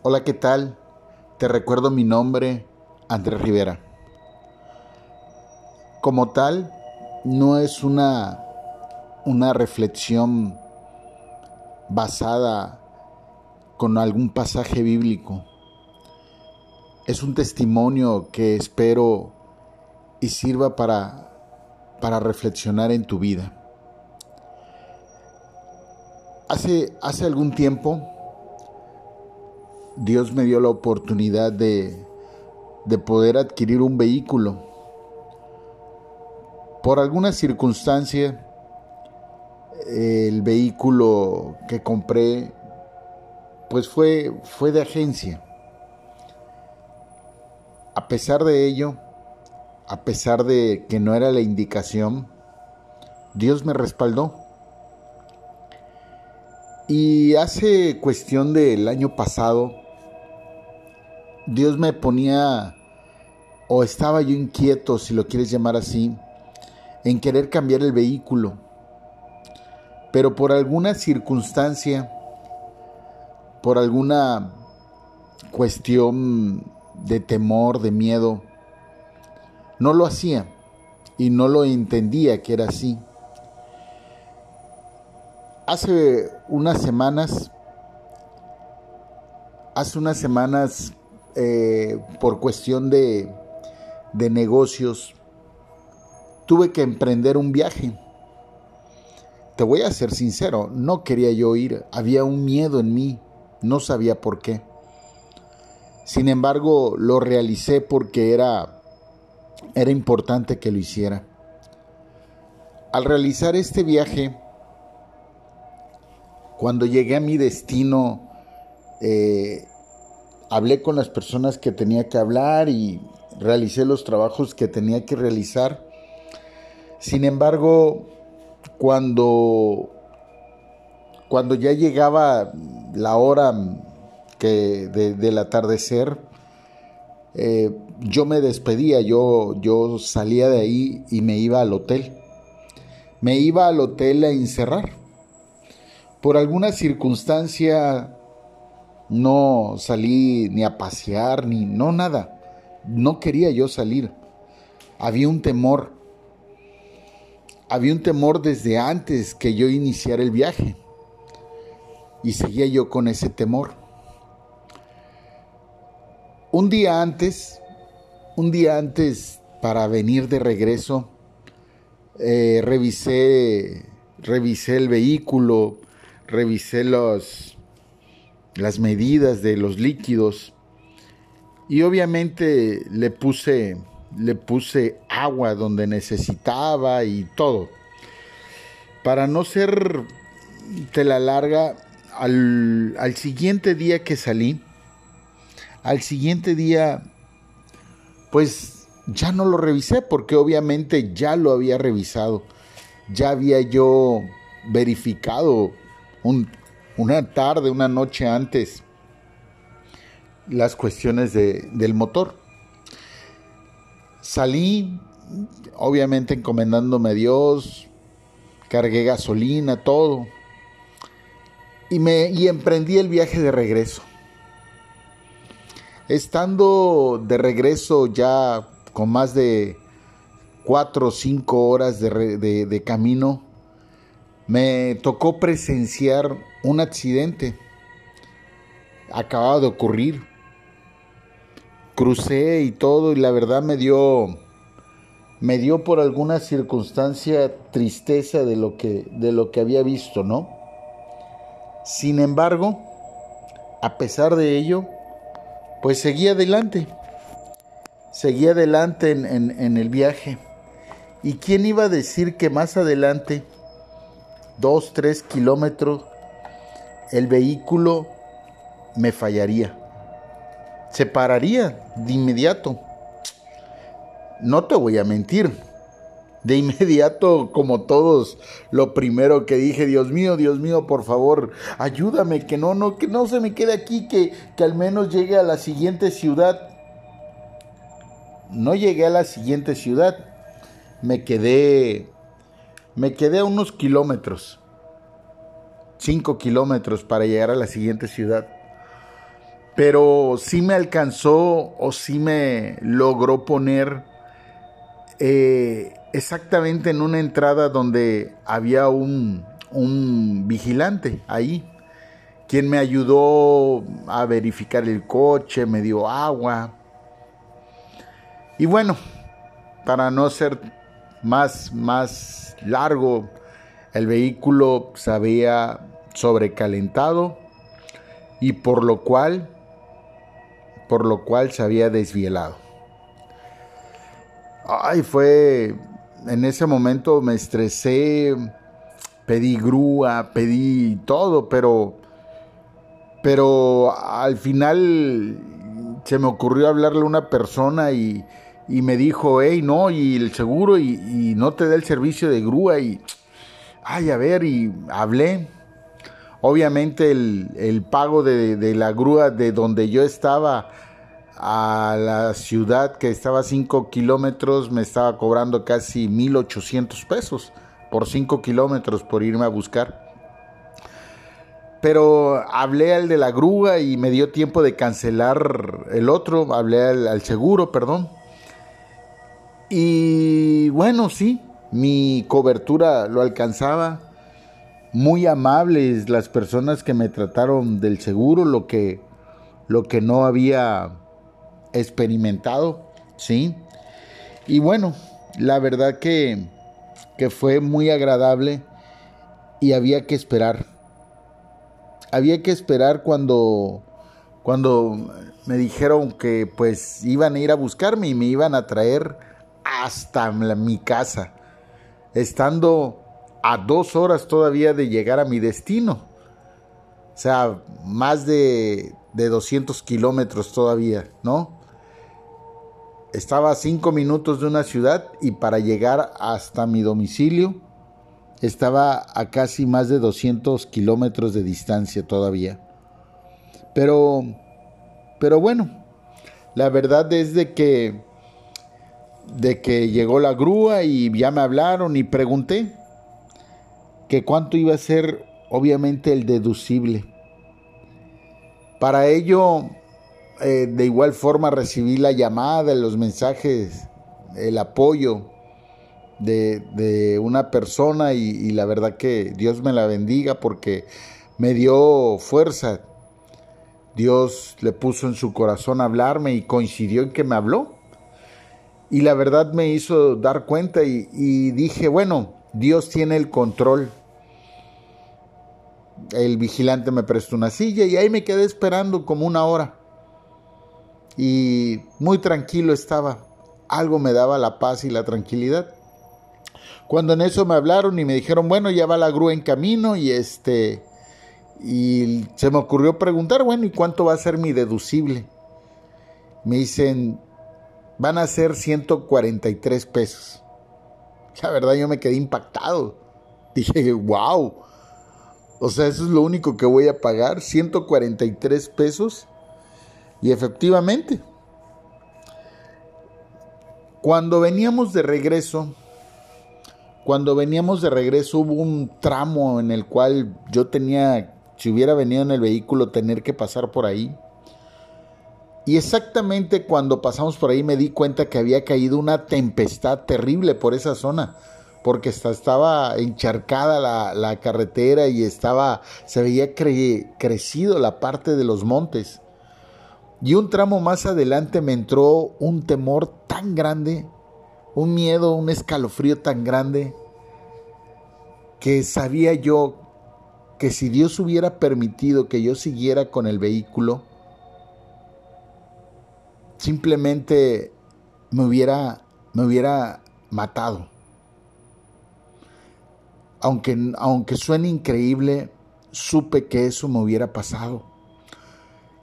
Hola, ¿qué tal? Te recuerdo mi nombre, Andrés Rivera. Como tal, no es una, una reflexión basada con algún pasaje bíblico. Es un testimonio que espero y sirva para, para reflexionar en tu vida. Hace, hace algún tiempo Dios me dio la oportunidad de, de poder adquirir un vehículo. Por alguna circunstancia, el vehículo que compré, pues fue, fue de agencia. A pesar de ello, a pesar de que no era la indicación, Dios me respaldó. Y hace cuestión del año pasado, Dios me ponía, o estaba yo inquieto, si lo quieres llamar así, en querer cambiar el vehículo. Pero por alguna circunstancia, por alguna cuestión de temor, de miedo, no lo hacía y no lo entendía que era así. Hace unas semanas, hace unas semanas eh, por cuestión de, de negocios, tuve que emprender un viaje. Te voy a ser sincero, no quería yo ir, había un miedo en mí, no sabía por qué. Sin embargo, lo realicé porque era, era importante que lo hiciera. Al realizar este viaje, cuando llegué a mi destino, eh, hablé con las personas que tenía que hablar y realicé los trabajos que tenía que realizar. Sin embargo, cuando, cuando ya llegaba la hora que del atardecer, eh, yo me despedía, yo, yo salía de ahí y me iba al hotel. Me iba al hotel a encerrar. Por alguna circunstancia no salí ni a pasear, ni no nada. No quería yo salir. Había un temor. Había un temor desde antes que yo iniciara el viaje. Y seguía yo con ese temor. Un día antes, un día antes para venir de regreso, eh, revisé, revisé el vehículo, revisé los, las medidas de los líquidos y obviamente le puse le puse agua donde necesitaba y todo. Para no ser la larga, al, al siguiente día que salí, al siguiente día, pues ya no lo revisé porque obviamente ya lo había revisado. Ya había yo verificado un, una tarde, una noche antes, las cuestiones del motor. Salí, obviamente encomendándome a Dios, cargué gasolina, todo, y, me, y emprendí el viaje de regreso. Estando de regreso ya con más de cuatro o cinco horas de, de camino, me tocó presenciar un accidente. Acababa de ocurrir. Crucé y todo y la verdad me dio me dio por alguna circunstancia tristeza de lo que de lo que había visto, ¿no? Sin embargo, a pesar de ello, pues seguí adelante. Seguí adelante en, en el viaje. ¿Y quién iba a decir que más adelante dos, tres kilómetros, el vehículo me fallaría. Se pararía de inmediato. No te voy a mentir. De inmediato, como todos, lo primero que dije, Dios mío, Dios mío, por favor, ayúdame, que no, no, que no se me quede aquí, que, que al menos llegue a la siguiente ciudad. No llegué a la siguiente ciudad. Me quedé me quedé a unos kilómetros, cinco kilómetros para llegar a la siguiente ciudad. pero sí me alcanzó o sí me logró poner eh, exactamente en una entrada donde había un, un vigilante ahí, quien me ayudó a verificar el coche, me dio agua. Y bueno, para no ser más, más largo, el vehículo se había sobrecalentado y por lo cual por lo cual se había desvielado. Ay, fue en ese momento me estresé, pedí grúa, pedí todo, pero pero al final se me ocurrió hablarle a una persona y, y me dijo, hey, no, y el seguro y, y, no te da el servicio de grúa y, ay, a ver, y hablé Obviamente el, pago de, la grúa de donde yo estaba a la ciudad que estaba a 5 kilómetros me estaba cobrando casi 1.800 pesos por 5 kilómetros por irme a buscar. Pero hablé al de la grúa y me dio tiempo de cancelar el otro, hablé al seguro, perdón. Y bueno, sí, mi cobertura lo alcanzaba muy amables las personas que me trataron del seguro, lo que, lo que no había experimentado, ¿sí? Y bueno, la verdad que, que fue muy agradable y había que esperar. Había que esperar cuando, cuando me dijeron que pues iban a ir a buscarme y me iban a traer hasta mi casa, estando a dos horas todavía de llegar a mi destino. O sea, más de, de 200 kilómetros todavía, ¿no? Estaba a cinco minutos de una ciudad y para llegar hasta mi domicilio estaba a casi más de 200 kilómetros de distancia todavía. Pero, pero bueno, la verdad es de que, de que llegó la grúa y ya me hablaron y pregunté que cuánto iba a ser obviamente el deducible. Para ello, eh, de igual forma recibí la llamada, los mensajes, el apoyo de, una persona y, la verdad que Dios me la bendiga porque me dio fuerza. Dios le puso en su corazón hablarme y coincidió en que me habló. Y la verdad me hizo dar cuenta y dije, bueno, Dios tiene el control el vigilante me prestó una silla y ahí me quedé esperando como una hora. Y muy tranquilo estaba. Algo me daba la paz y la tranquilidad. Cuando en eso me hablaron y me dijeron, bueno, ya va la grúa en camino y este y se me ocurrió preguntar, bueno, ¿y cuánto va a ser mi deducible? Me dicen, van a ser 143 pesos. La verdad yo me quedé impactado. Dije, wow, o sea, eso es lo único que voy a pagar, 143 pesos. Y efectivamente, cuando veníamos de regreso, cuando veníamos de regreso hubo un tramo en el cual yo tenía, si hubiera venido en el vehículo, tener que pasar por ahí. Y exactamente cuando pasamos por ahí me di cuenta que había caído una tempestad terrible por esa zona porque estaba encharcada la, carretera y estaba, se veía crecido la parte de los montes. Y un tramo más adelante me entró un temor tan grande, un miedo, un escalofrío tan grande, que sabía yo que si Dios hubiera permitido que yo siguiera con el vehículo, simplemente me hubiera, me hubiera matado aunque, aunque suene increíble, supe que eso me hubiera pasado.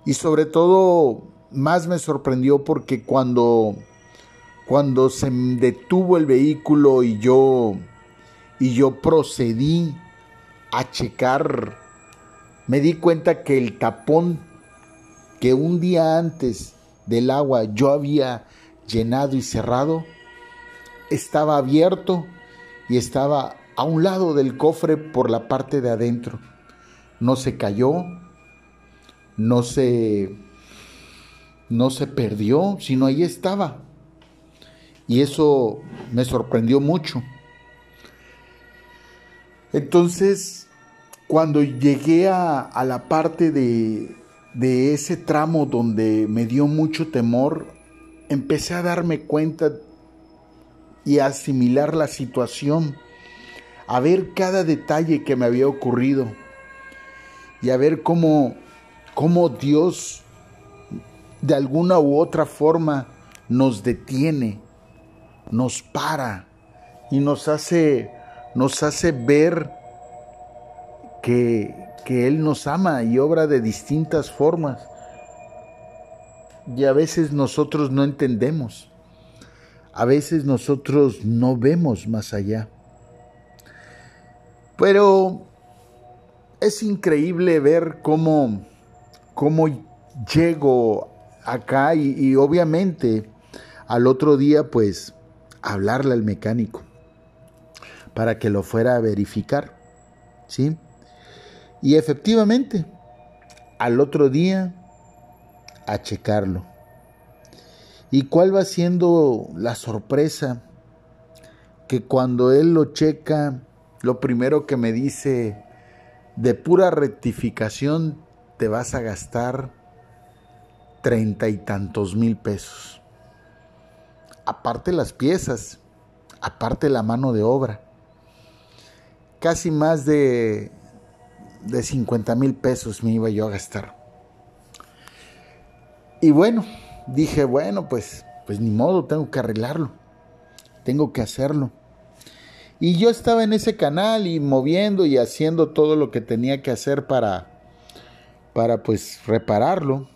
Y sobre todo, más me sorprendió porque cuando, cuando se detuvo el vehículo y yo, y yo procedí a checar, me di cuenta que el tapón que un día antes del agua yo había llenado y cerrado, estaba abierto y estaba a un lado del cofre por la parte de adentro. No se cayó, no se, no se perdió, sino ahí estaba. Y eso me sorprendió mucho. Entonces, cuando llegué a, la parte de, de ese tramo donde me dio mucho temor, empecé a darme cuenta y a asimilar la situación, a ver cada detalle que me había ocurrido y a ver cómo, cómo Dios de alguna u otra forma nos detiene, nos para y nos hace, nos hace ver que, que Él nos ama y obra de distintas formas. Y a veces nosotros no entendemos. A veces nosotros no vemos más allá. Pero es increíble ver cómo, cómo llego acá y, obviamente al otro día pues hablarle al mecánico para que lo fuera a verificar, ¿sí? Y efectivamente, al otro día a checarlo. ¿Y cuál va siendo la sorpresa? Que cuando él lo checa, lo primero que me dice, de pura rectificación te vas a gastar treinta y tantos mil pesos. Aparte las piezas, aparte la mano de obra. Casi más de, de 50 mil pesos me iba yo a gastar. Y bueno, dije, bueno, pues, pues ni modo, tengo que arreglarlo. Tengo que hacerlo. Y yo estaba en ese canal y moviendo y haciendo todo lo que tenía que hacer para, para pues repararlo.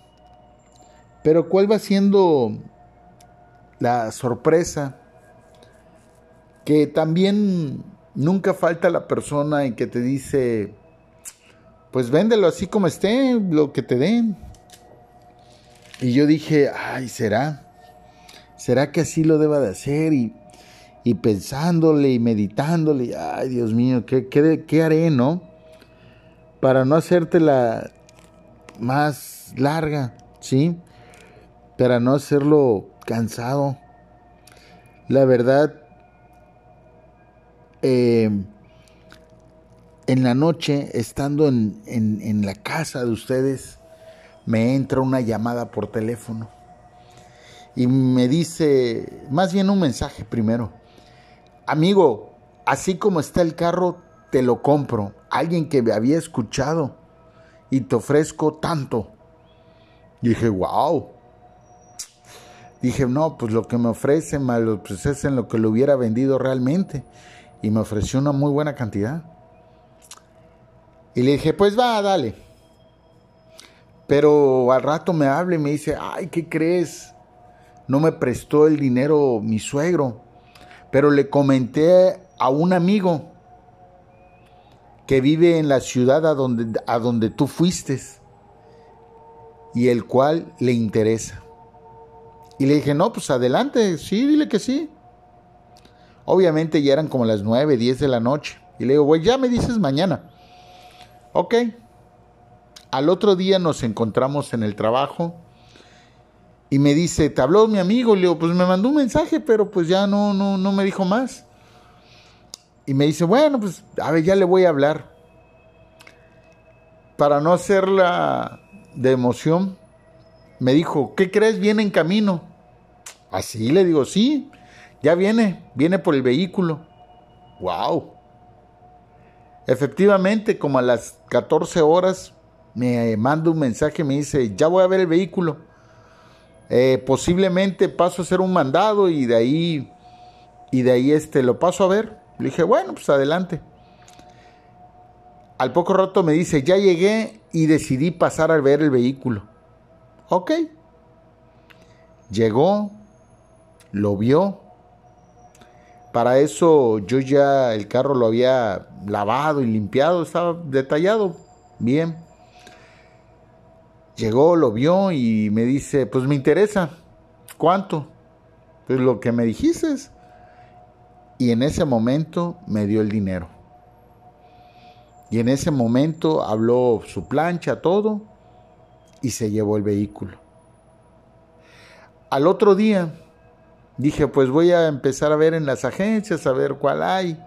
Pero ¿cuál va siendo la sorpresa? Que también nunca falta la persona en que te dice, pues véndelo así como esté, lo que te den. Y yo dije, ay, ¿será? ¿Será que así lo deba de hacer? Y, y pensándole y meditándole, ay, Dios mío, ¿qué, qué, qué haré, no? Para no hacértela más larga, ¿sí? para no hacerlo cansado. La verdad, eh, en la noche, estando en, en la casa de ustedes, me entra una llamada por teléfono y me dice, más bien un mensaje primero, amigo, así como está el carro, te lo compro. Alguien que me había escuchado y te ofrezco tanto. Y dije, wow, dije, no, pues lo que me ofrece, pues es en lo que lo hubiera vendido realmente. Y me ofreció una muy buena cantidad. Y le dije, pues va, dale. Pero al rato me habla y me dice, ay, ¿qué crees? No me prestó el dinero mi suegro. Pero le comenté a un amigo que vive en la ciudad a donde, a donde tú fuiste y el cual le interesa. Y le dije, no, pues adelante, sí, dile que sí. Obviamente ya eran como las 9, 10 de la noche. Y le digo, güey, ya me dices mañana. Ok. Al otro día nos encontramos en el trabajo y me dice, ¿te habló mi amigo? Le digo, pues me mandó un mensaje, pero pues ya no, no, no me dijo más. Y me dice, bueno, pues a ver, ya le voy a hablar. Para no hacerla de emoción, me dijo, ¿qué crees? Viene en camino. Así le digo, sí, ya viene, viene por el vehículo. ¡Wow! Efectivamente, como a las 14 horas, me manda un mensaje, me dice, ya voy a ver el vehículo. Eh, posiblemente paso a hacer un mandado y de ahí, y de ahí este, lo paso a ver. Le dije, bueno, pues adelante. Al poco rato me dice, ya llegué y decidí pasar a ver el vehículo. Ok. Llegó, lo vio. Para eso yo ya el carro lo había lavado y limpiado, estaba detallado bien. Llegó, lo vio y me dice, pues me interesa. ¿Cuánto? Pues lo que me dijiste. Y en ese momento me dio el dinero. Y en ese momento habló su plancha, todo, y se llevó el vehículo. Al otro día dije, pues voy a empezar a ver en las agencias, a ver cuál hay.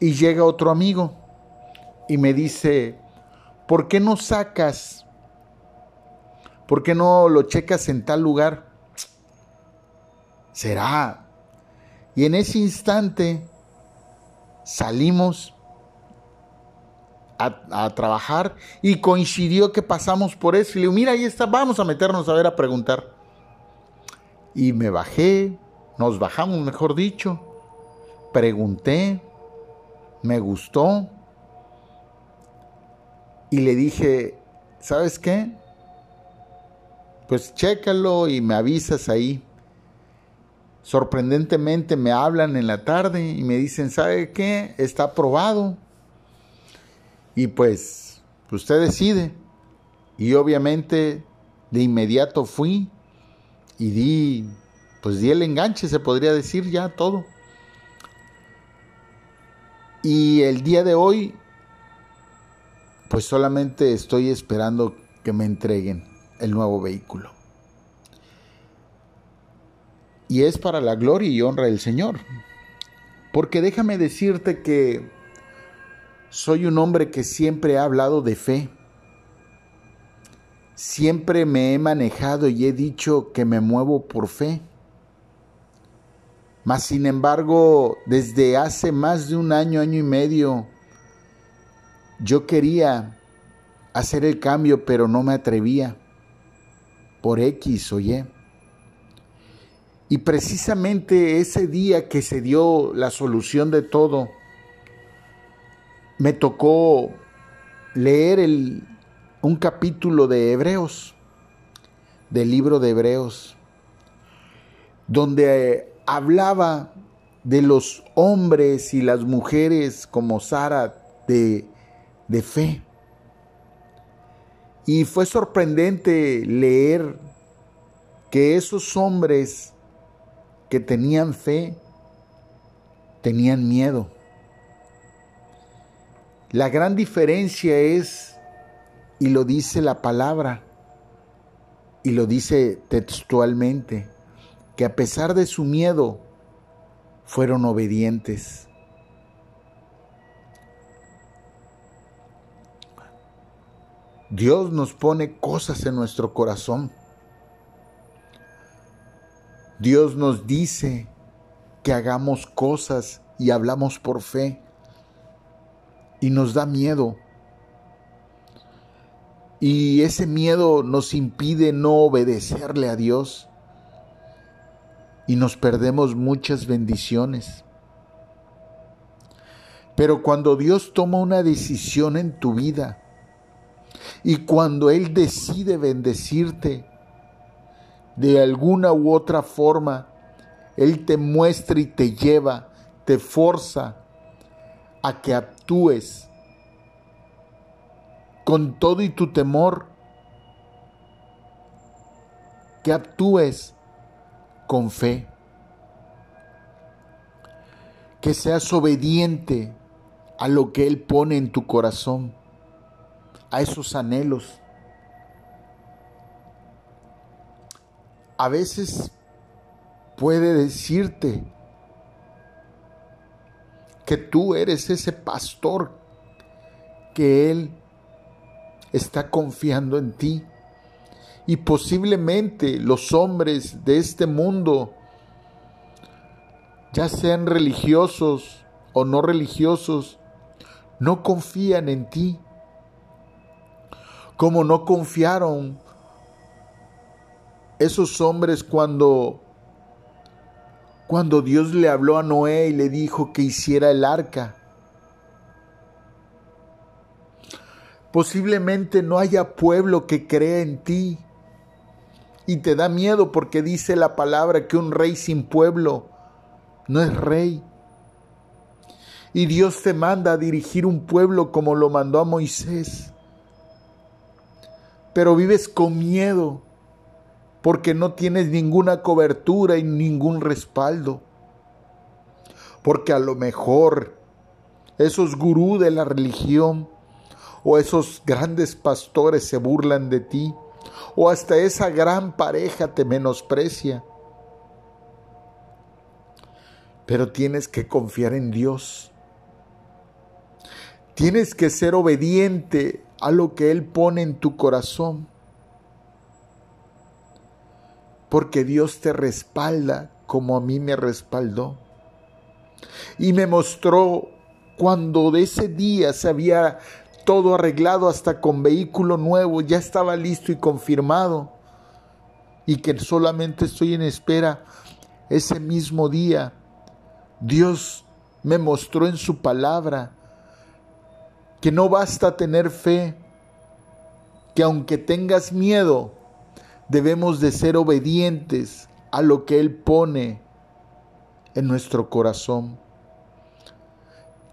Y llega otro amigo y me dice, ¿por qué no sacas? ¿Por qué no lo checas en tal lugar? Será. Y en ese instante salimos a, trabajar y coincidió que pasamos por eso. Y le digo, mira, ahí está, vamos a meternos a ver a preguntar. Y me bajé, nos bajamos, mejor dicho, pregunté, me gustó. Y le dije, ¿sabes qué? Pues chécalo y me avisas ahí. Sorprendentemente me hablan en la tarde y me dicen, ¿sabe qué? Está aprobado y pues usted decide. Y obviamente de inmediato fui y di, pues di el enganche, se podría decir ya todo. Y el día de hoy, pues solamente estoy esperando que me entreguen el nuevo vehículo. Y es para la gloria y honra del Señor. Porque déjame decirte que soy un hombre que siempre ha hablado de fe. Siempre me he manejado y he dicho que me muevo por fe. Mas sin embargo, desde hace más de un año, año y medio, yo quería hacer el cambio, pero no me atrevía por X o Y. Y precisamente ese día que se dio la solución de todo, me tocó leer el, un capítulo de Hebreos, del libro de Hebreos, donde hablaba de los hombres y las mujeres como Sara de, de fe. Y fue sorprendente leer que esos hombres que tenían fe tenían miedo. La gran diferencia es, y lo dice la palabra, y lo dice textualmente, que a pesar de su miedo, fueron obedientes. Dios nos pone cosas en nuestro corazón. Dios nos dice que hagamos cosas y hablamos por fe y nos da miedo. Y ese miedo nos impide no obedecerle a Dios y nos perdemos muchas bendiciones. Pero cuando Dios toma una decisión en tu vida y cuando Él decide bendecirte de alguna u otra forma, Él te muestra y te lleva, te forza a que actúes con todo y tu temor, que actúes con fe, que seas obediente a lo que Él pone en tu corazón, a esos anhelos. A veces puede decirte, que tú eres ese pastor que Él está confiando en ti. Y posiblemente los hombres de este mundo, ya sean religiosos o no religiosos, no confían en ti. Como no confiaron esos hombres cuando cuando Dios le habló a Noé y le dijo que hiciera el arca. Posiblemente no haya pueblo que crea en ti y te da miedo porque dice la palabra que un rey sin pueblo no es rey. Y Dios te manda a dirigir un pueblo como lo mandó a Moisés. Pero vives con miedo porque no tienes ninguna cobertura y ningún respaldo. Porque a lo mejor esos gurú de la religión o esos grandes pastores se burlan de ti o hasta esa gran pareja te menosprecia. Pero tienes que confiar en Dios. Tienes que ser obediente a lo que Él pone en tu corazón. Porque Dios te respalda como a mí me respaldó. Y me mostró cuando de ese día se había todo arreglado hasta con vehículo nuevo, ya estaba listo y confirmado. Y que solamente estoy en espera ese mismo día. Dios me mostró en su palabra que no basta tener fe, que aunque tengas miedo, debemos de ser obedientes a lo que Él pone en nuestro corazón.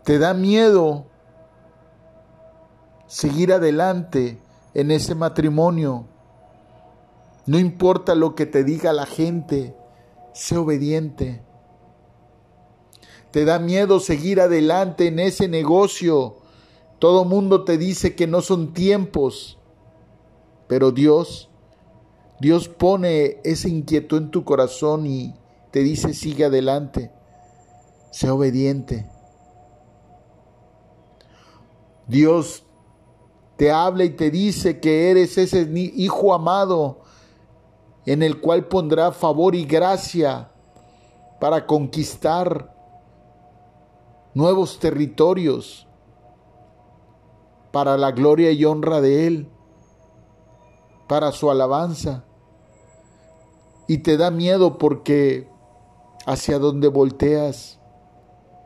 ¿Te da miedo seguir adelante en ese matrimonio? No importa lo que te diga la gente, sé obediente. ¿Te da miedo seguir adelante en ese negocio? Todo mundo te dice que no son tiempos, pero Dios, Dios pone ese inquietud en tu corazón y te dice sigue adelante, sé obediente. Dios te habla y te dice que eres ese hijo amado en el cual pondrá favor y gracia para conquistar nuevos territorios para la gloria y honra de Él, para su alabanza. Y te da miedo porque hacia donde volteas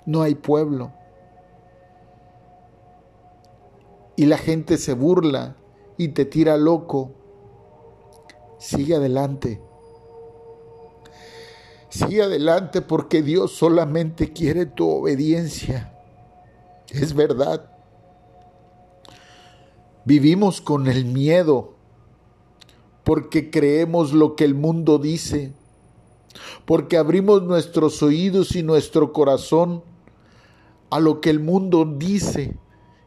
no hay pueblo. Y la gente se burla y te tira loco. Sigue adelante. Sigue adelante porque Dios solamente quiere tu obediencia. Es verdad. Vivimos con el miedo porque creemos lo que el mundo dice porque abrimos nuestros oídos y nuestro corazón a lo que el mundo dice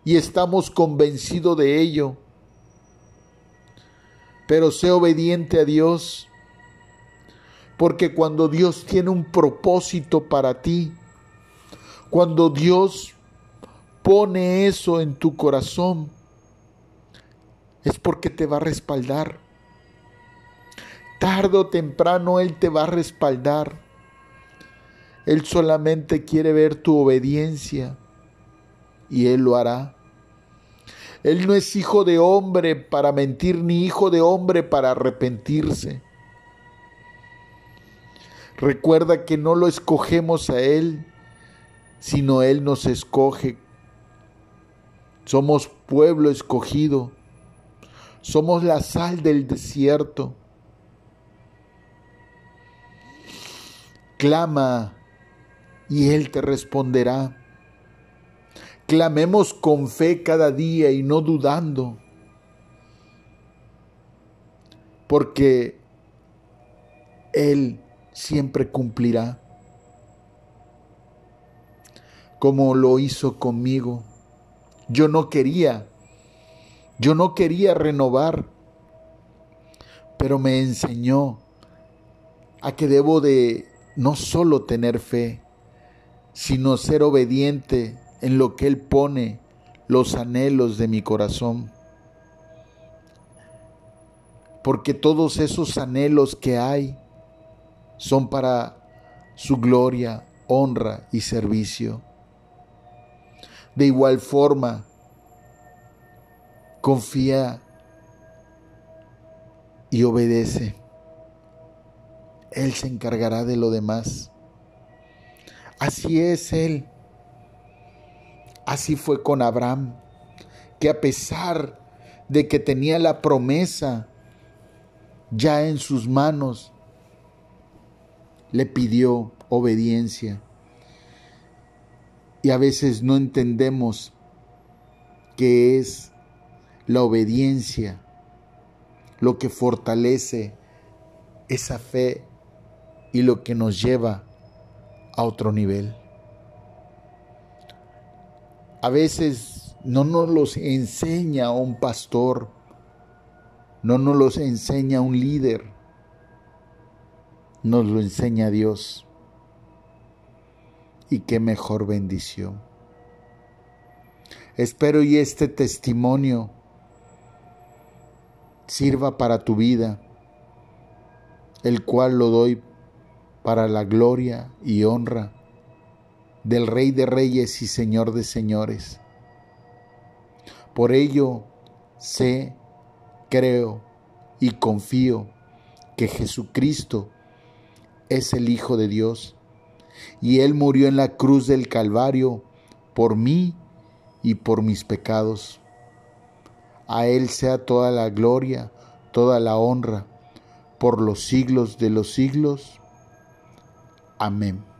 y estamos convencidos de ello. Pero sé obediente a Dios, porque cuando Dios tiene un propósito para ti, cuando Dios pone eso en tu corazón, es porque te va a respaldar tarde o temprano Él te va a respaldar. Él solamente quiere ver tu obediencia y Él lo hará. Él no es hijo de hombre para mentir ni hijo de hombre para arrepentirse. Recuerda que no lo escogemos a Él, sino Él nos escoge. Somos pueblo escogido. Somos la sal del desierto. Clama y Él te responderá. Clamemos con fe cada día y no dudando, porque Él siempre cumplirá, como lo hizo conmigo. Yo no quería, yo no quería renovar, pero me enseñó a que debo de no solo tener fe, sino ser obediente en lo que Él pone los anhelos de mi corazón. Porque todos esos anhelos que hay son para su gloria, honra y servicio. De igual forma, confía y obedece. Él se encargará de lo demás. Así es Él. Así fue con Abraham, que a pesar de que tenía la promesa ya en sus manos, le pidió obediencia. Y a veces no entendemos qué es la obediencia lo que fortalece esa fe y lo que nos lleva a otro nivel. A veces no nos los enseña un pastor, No nos los enseña un líder, nos lo enseña Dios. Y qué mejor bendición. Espero y este testimonio sirva para tu vida, el cual lo doy para la gloria y honra del Rey de Reyes y Señor de Señores. Por ello sé, creo y confío que Jesucristo es el Hijo de Dios y Él murió en la cruz del Calvario por mí y por mis pecados. A Él sea toda la gloria, toda la honra, por los siglos de los siglos. Amén.